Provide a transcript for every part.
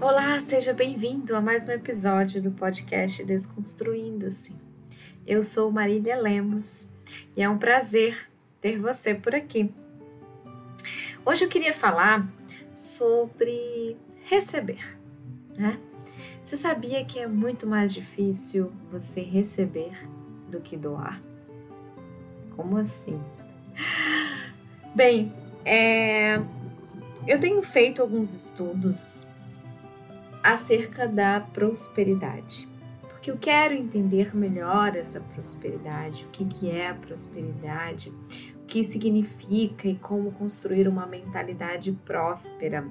Olá, seja bem-vindo a mais um episódio do podcast Desconstruindo-se. Eu sou Marília Lemos e é um prazer ter você por aqui. Hoje eu queria falar sobre receber, né? Você sabia que é muito mais difícil você receber do que doar? Como assim? Bem, é, eu tenho feito alguns estudos acerca da prosperidade. Porque eu quero entender melhor essa prosperidade, o que, que é a prosperidade, o que significa e como construir uma mentalidade próspera.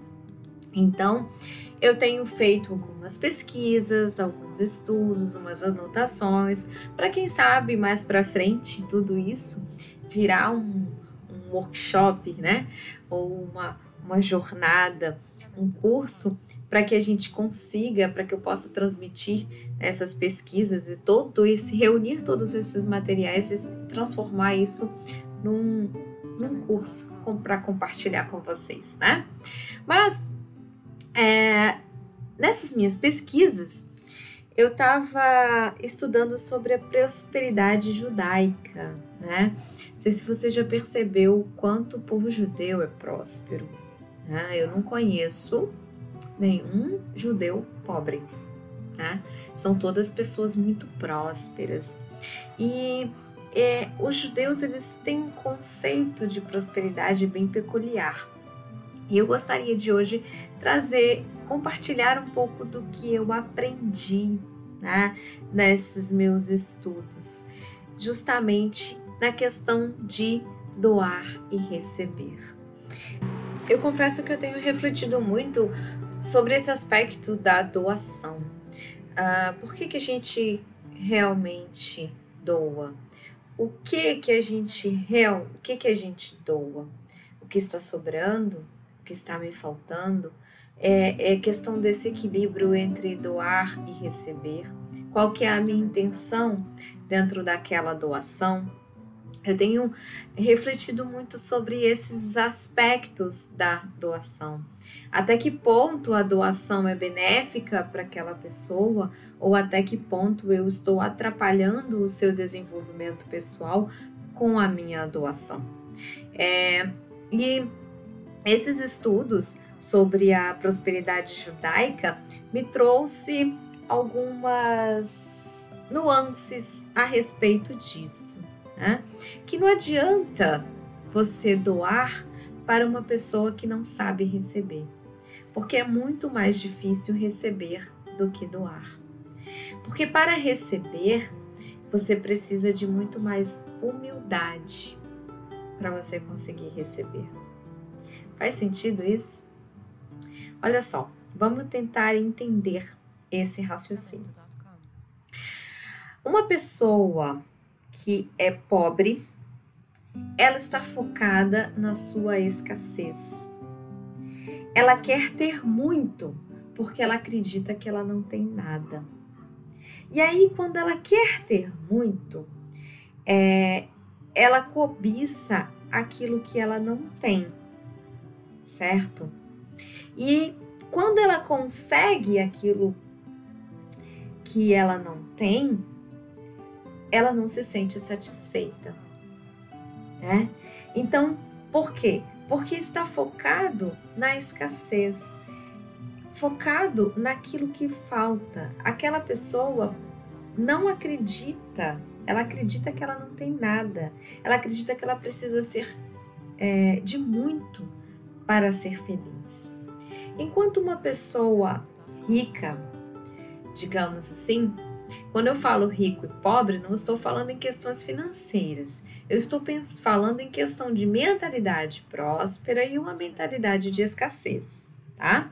Então, eu tenho feito algumas pesquisas, alguns estudos, umas anotações, para quem sabe mais para frente tudo isso virar um, um workshop, né? Ou uma, uma jornada, um curso para que a gente consiga, para que eu possa transmitir essas pesquisas e todo esse reunir todos esses materiais e transformar isso num, num curso para compartilhar com vocês, né? Mas é, nessas minhas pesquisas eu estava estudando sobre a prosperidade judaica, né? Não sei se você já percebeu o quanto o povo judeu é próspero. Né? Eu não conheço nenhum judeu pobre. Né? São todas pessoas muito prósperas. E é, os judeus eles têm um conceito de prosperidade bem peculiar. E eu gostaria de hoje trazer, compartilhar um pouco do que eu aprendi né, nesses meus estudos, justamente na questão de doar e receber. Eu confesso que eu tenho refletido muito sobre esse aspecto da doação. Uh, por que, que a gente realmente doa? O que que a gente real, o que que a gente doa? O que está sobrando? O que está me faltando? É, é questão desse equilíbrio entre doar e receber. Qual que é a minha intenção dentro daquela doação? Eu tenho refletido muito sobre esses aspectos da doação. Até que ponto a doação é benéfica para aquela pessoa ou até que ponto eu estou atrapalhando o seu desenvolvimento pessoal com a minha doação. É, e esses estudos sobre a prosperidade judaica me trouxe algumas nuances a respeito disso né? Que não adianta você doar para uma pessoa que não sabe receber, porque é muito mais difícil receber do que doar. Porque para receber, você precisa de muito mais humildade para você conseguir receber. Faz sentido isso? Olha só, vamos tentar entender esse raciocínio. Uma pessoa que é pobre, ela está focada na sua escassez. Ela quer ter muito porque ela acredita que ela não tem nada. E aí, quando ela quer ter muito, é, ela cobiça aquilo que ela não tem, certo? E quando ela consegue aquilo que ela não tem, ela não se sente satisfeita. Né? Então, por quê? Porque está focado na escassez, focado naquilo que falta. Aquela pessoa não acredita, ela acredita que ela não tem nada, ela acredita que ela precisa ser é, de muito para ser feliz. Enquanto uma pessoa rica, digamos assim, quando eu falo rico e pobre, não estou falando em questões financeiras. Eu estou falando em questão de mentalidade próspera e uma mentalidade de escassez, tá?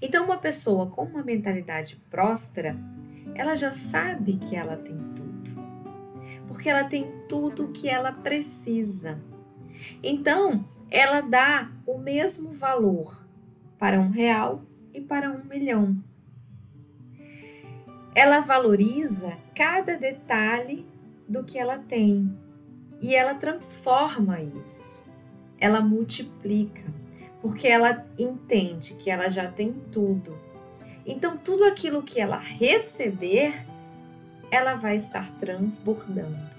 Então, uma pessoa com uma mentalidade próspera, ela já sabe que ela tem tudo, porque ela tem tudo o que ela precisa. Então, ela dá o mesmo valor para um real e para um milhão. Ela valoriza cada detalhe do que ela tem e ela transforma isso. Ela multiplica, porque ela entende que ela já tem tudo. Então, tudo aquilo que ela receber, ela vai estar transbordando.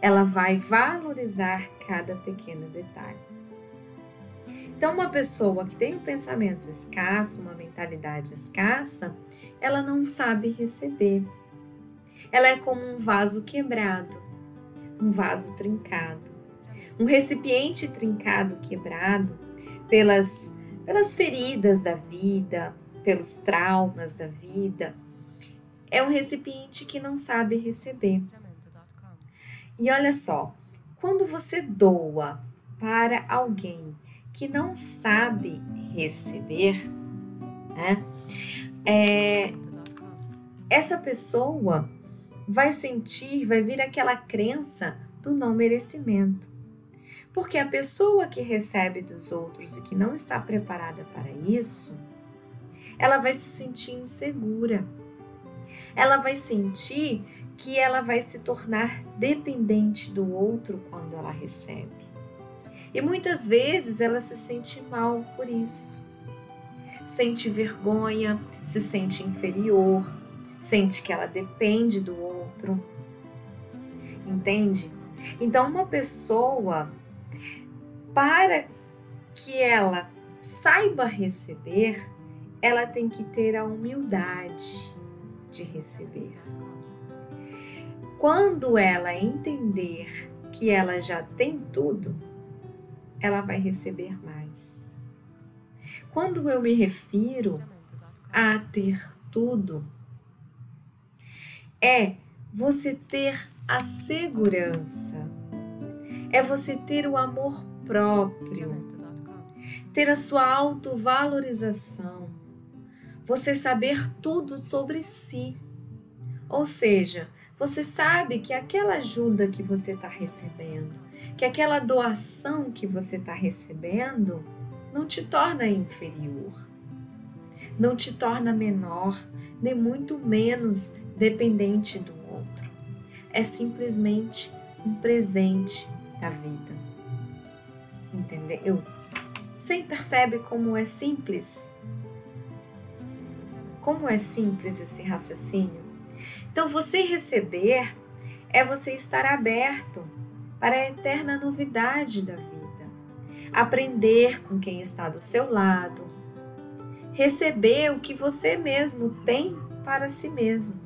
Ela vai valorizar cada pequeno detalhe. Então, uma pessoa que tem um pensamento escasso, uma mentalidade escassa, ela não sabe receber. Ela é como um vaso quebrado, um vaso trincado. Um recipiente trincado, quebrado pelas, pelas feridas da vida, pelos traumas da vida, é um recipiente que não sabe receber. E olha só, quando você doa para alguém que não sabe receber, né? É, essa pessoa vai sentir, vai vir aquela crença do não merecimento. Porque a pessoa que recebe dos outros e que não está preparada para isso, ela vai se sentir insegura. Ela vai sentir que ela vai se tornar dependente do outro quando ela recebe. E muitas vezes ela se sente mal por isso. Sente vergonha, se sente inferior, sente que ela depende do outro. Entende? Então, uma pessoa, para que ela saiba receber, ela tem que ter a humildade de receber. Quando ela entender que ela já tem tudo, ela vai receber mais. Quando eu me refiro a ter tudo, é você ter a segurança, é você ter o amor próprio, ter a sua autovalorização, você saber tudo sobre si. Ou seja, você sabe que aquela ajuda que você está recebendo, que aquela doação que você está recebendo, não te torna inferior, não te torna menor, nem muito menos dependente do outro. É simplesmente um presente da vida. Entendeu? Você percebe como é simples? Como é simples esse raciocínio? Então, você receber é você estar aberto para a eterna novidade da vida. Aprender com quem está do seu lado. Receber o que você mesmo tem para si mesmo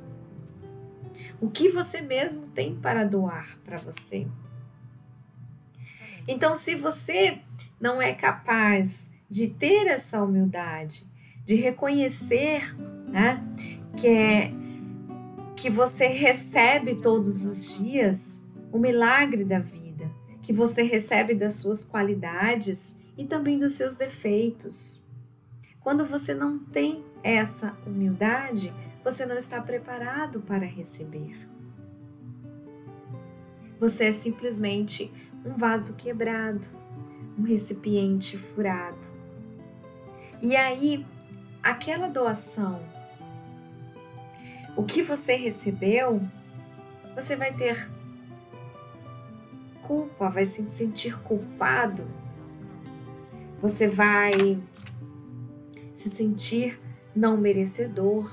o que você mesmo tem para doar para você. Então, se você não é capaz de ter essa humildade, de reconhecer né, que, é, que você recebe todos os dias o milagre da vida, que você recebe das suas qualidades e também dos seus defeitos. Quando você não tem essa humildade, você não está preparado para receber. Você é simplesmente um vaso quebrado, um recipiente furado. E aí, aquela doação, o que você recebeu, você vai ter culpa, vai se sentir culpado, você vai se sentir não merecedor,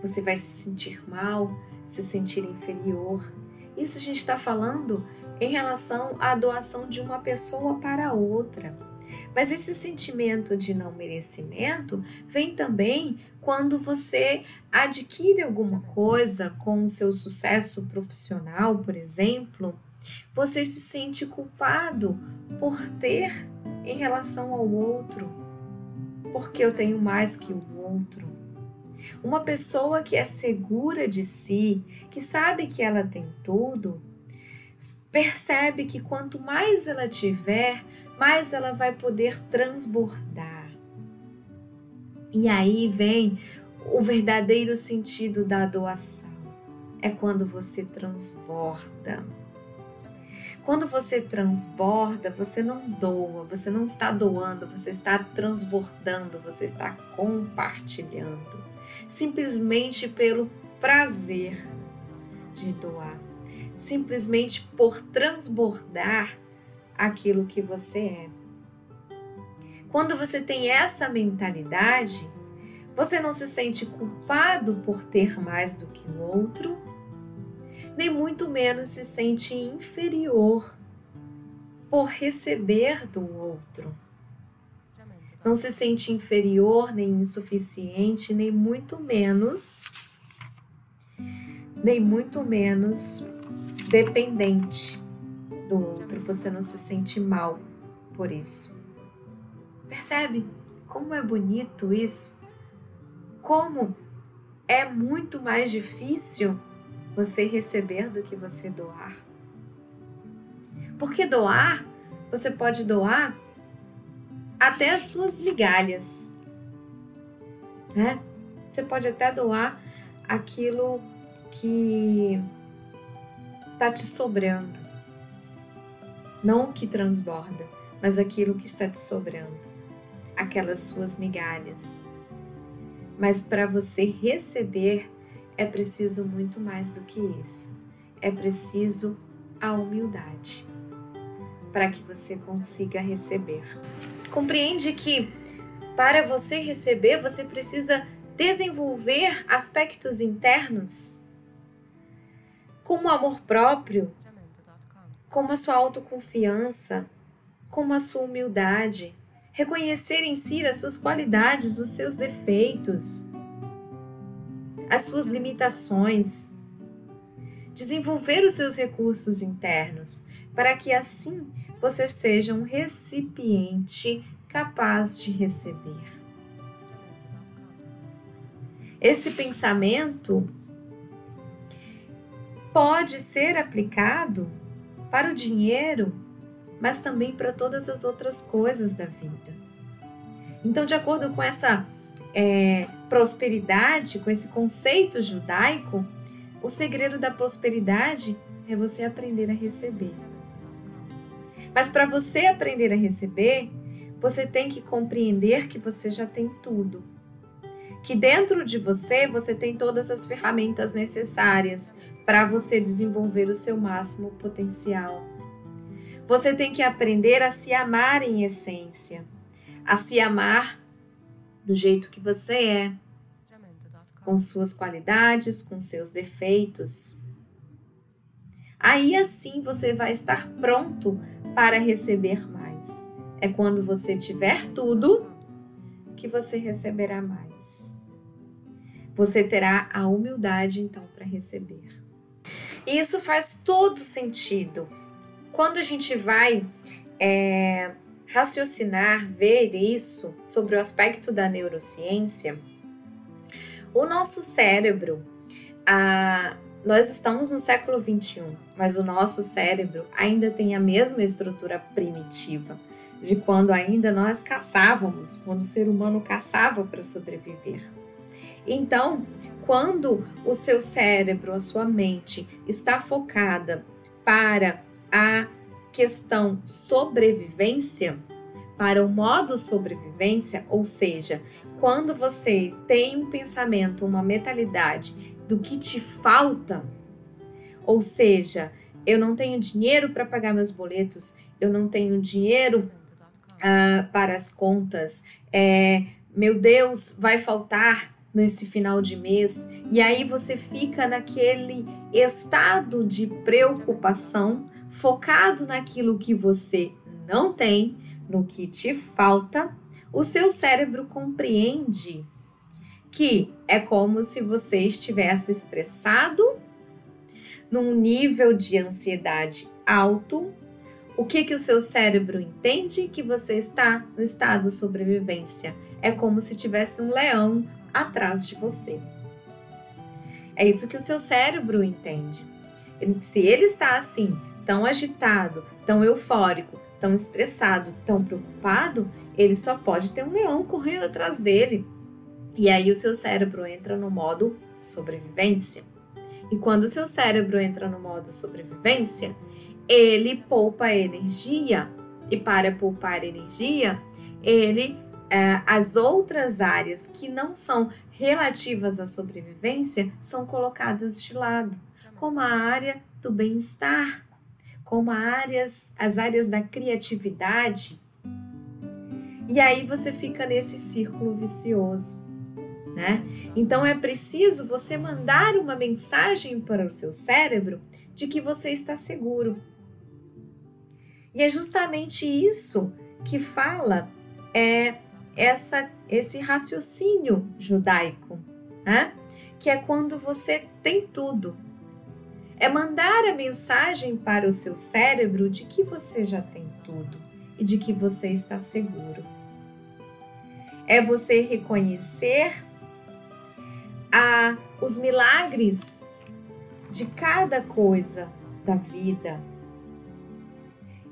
você vai se sentir mal, se sentir inferior. Isso a gente está falando em relação à doação de uma pessoa para outra. Mas esse sentimento de não merecimento vem também quando você adquire alguma coisa com o seu sucesso profissional, por exemplo, você se sente culpado por ter em relação ao outro, porque eu tenho mais que o outro. Uma pessoa que é segura de si, que sabe que ela tem tudo, percebe que quanto mais ela tiver, mais ela vai poder transbordar. E aí vem o verdadeiro sentido da doação. É quando você transborda. Quando você transborda, você não doa, você não está doando, você está transbordando, você está compartilhando simplesmente pelo prazer de doar, simplesmente por transbordar aquilo que você é. Quando você tem essa mentalidade, você não se sente culpado por ter mais do que o outro, nem muito menos se sente inferior por receber do outro. Não se sente inferior, nem insuficiente, nem muito menos, nem muito menos dependente do outro. Você não se sente mal por isso. Percebe como é bonito isso? como é muito mais difícil você receber do que você doar. Porque doar, você pode doar até as suas migalhas, né? Você pode até doar aquilo que está te sobrando. Não o que transborda, mas aquilo que está te sobrando. Aquelas suas migalhas mas para você receber é preciso muito mais do que isso. É preciso a humildade para que você consiga receber. Compreende que para você receber você precisa desenvolver aspectos internos como amor próprio, como a sua autoconfiança, como a sua humildade, reconhecer em si as suas qualidades, os seus defeitos, as suas limitações, desenvolver os seus recursos internos, para que assim você seja um recipiente capaz de receber. Esse pensamento pode ser aplicado para o dinheiro mas também para todas as outras coisas da vida. Então, de acordo com essa é, prosperidade, com esse conceito judaico, o segredo da prosperidade é você aprender a receber. Mas para você aprender a receber, você tem que compreender que você já tem tudo. Que dentro de você você tem todas as ferramentas necessárias para você desenvolver o seu máximo potencial. Você tem que aprender a se amar em essência, a se amar do jeito que você é, com suas qualidades, com seus defeitos. Aí assim você vai estar pronto para receber mais. É quando você tiver tudo que você receberá mais. Você terá a humildade então para receber. E isso faz todo sentido quando a gente vai é, raciocinar, ver isso sobre o aspecto da neurociência, o nosso cérebro, a, nós estamos no século 21, mas o nosso cérebro ainda tem a mesma estrutura primitiva de quando ainda nós caçávamos, quando o ser humano caçava para sobreviver. Então, quando o seu cérebro, a sua mente está focada para a questão sobrevivência, para o modo sobrevivência, ou seja, quando você tem um pensamento, uma mentalidade do que te falta, ou seja, eu não tenho dinheiro para pagar meus boletos, eu não tenho dinheiro uh, para as contas, é, meu Deus, vai faltar nesse final de mês, e aí você fica naquele estado de preocupação focado naquilo que você não tem, no que te falta, o seu cérebro compreende que é como se você estivesse estressado, num nível de ansiedade alto. O que que o seu cérebro entende que você está no estado de sobrevivência? É como se tivesse um leão atrás de você. É isso que o seu cérebro entende. Se ele está assim, tão agitado, tão eufórico, tão estressado, tão preocupado, ele só pode ter um leão correndo atrás dele. E aí o seu cérebro entra no modo sobrevivência. E quando o seu cérebro entra no modo sobrevivência, ele poupa energia. E para poupar energia, ele é, as outras áreas que não são relativas à sobrevivência são colocadas de lado, como a área do bem-estar, como áreas, as áreas da criatividade E aí você fica nesse círculo vicioso, né? Então é preciso você mandar uma mensagem para o seu cérebro de que você está seguro. E é justamente isso que fala é essa esse raciocínio judaico, né? Que é quando você tem tudo. É mandar a mensagem para o seu cérebro de que você já tem tudo e de que você está seguro. É você reconhecer a, os milagres de cada coisa da vida.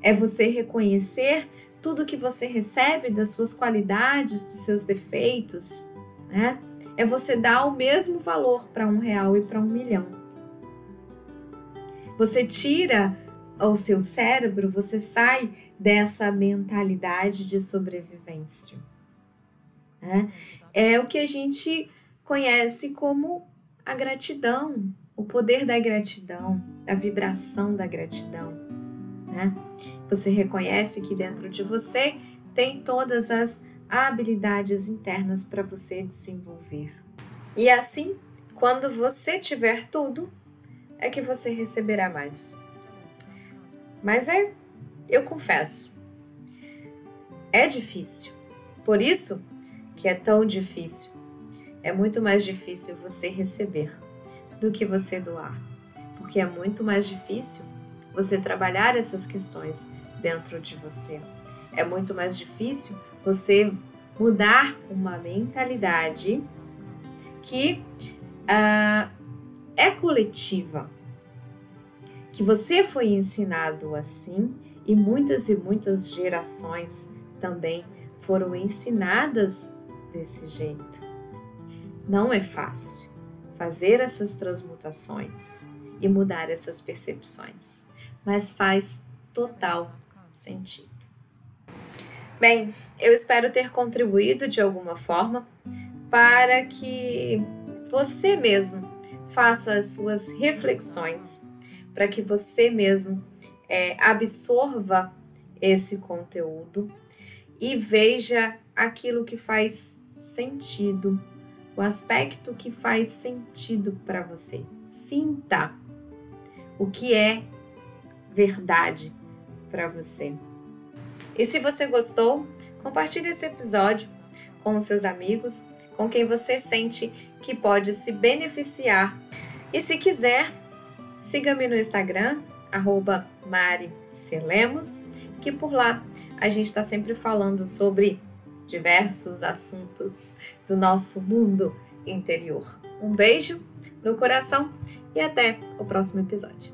É você reconhecer tudo que você recebe das suas qualidades, dos seus defeitos, né? É você dar o mesmo valor para um real e para um milhão. Você tira o seu cérebro, você sai dessa mentalidade de sobrevivência. Né? É o que a gente conhece como a gratidão, o poder da gratidão, a vibração da gratidão. Né? Você reconhece que dentro de você tem todas as habilidades internas para você desenvolver. E assim, quando você tiver tudo, é que você receberá mais. Mas é, eu confesso, é difícil. Por isso que é tão difícil é muito mais difícil você receber do que você doar, porque é muito mais difícil você trabalhar essas questões dentro de você. É muito mais difícil você mudar uma mentalidade que uh, é coletiva, que você foi ensinado assim e muitas e muitas gerações também foram ensinadas desse jeito. Não é fácil fazer essas transmutações e mudar essas percepções, mas faz total sentido. Bem, eu espero ter contribuído de alguma forma para que você mesmo faça as suas reflexões, para que você mesmo é, absorva esse conteúdo e veja aquilo que faz sentido o aspecto que faz sentido para você. Sinta o que é verdade para você. E se você gostou, compartilhe esse episódio com os seus amigos, com quem você sente que pode se beneficiar. E se quiser, siga-me no Instagram, arroba que por lá a gente está sempre falando sobre diversos assuntos do nosso mundo interior. Um beijo no coração e até o próximo episódio.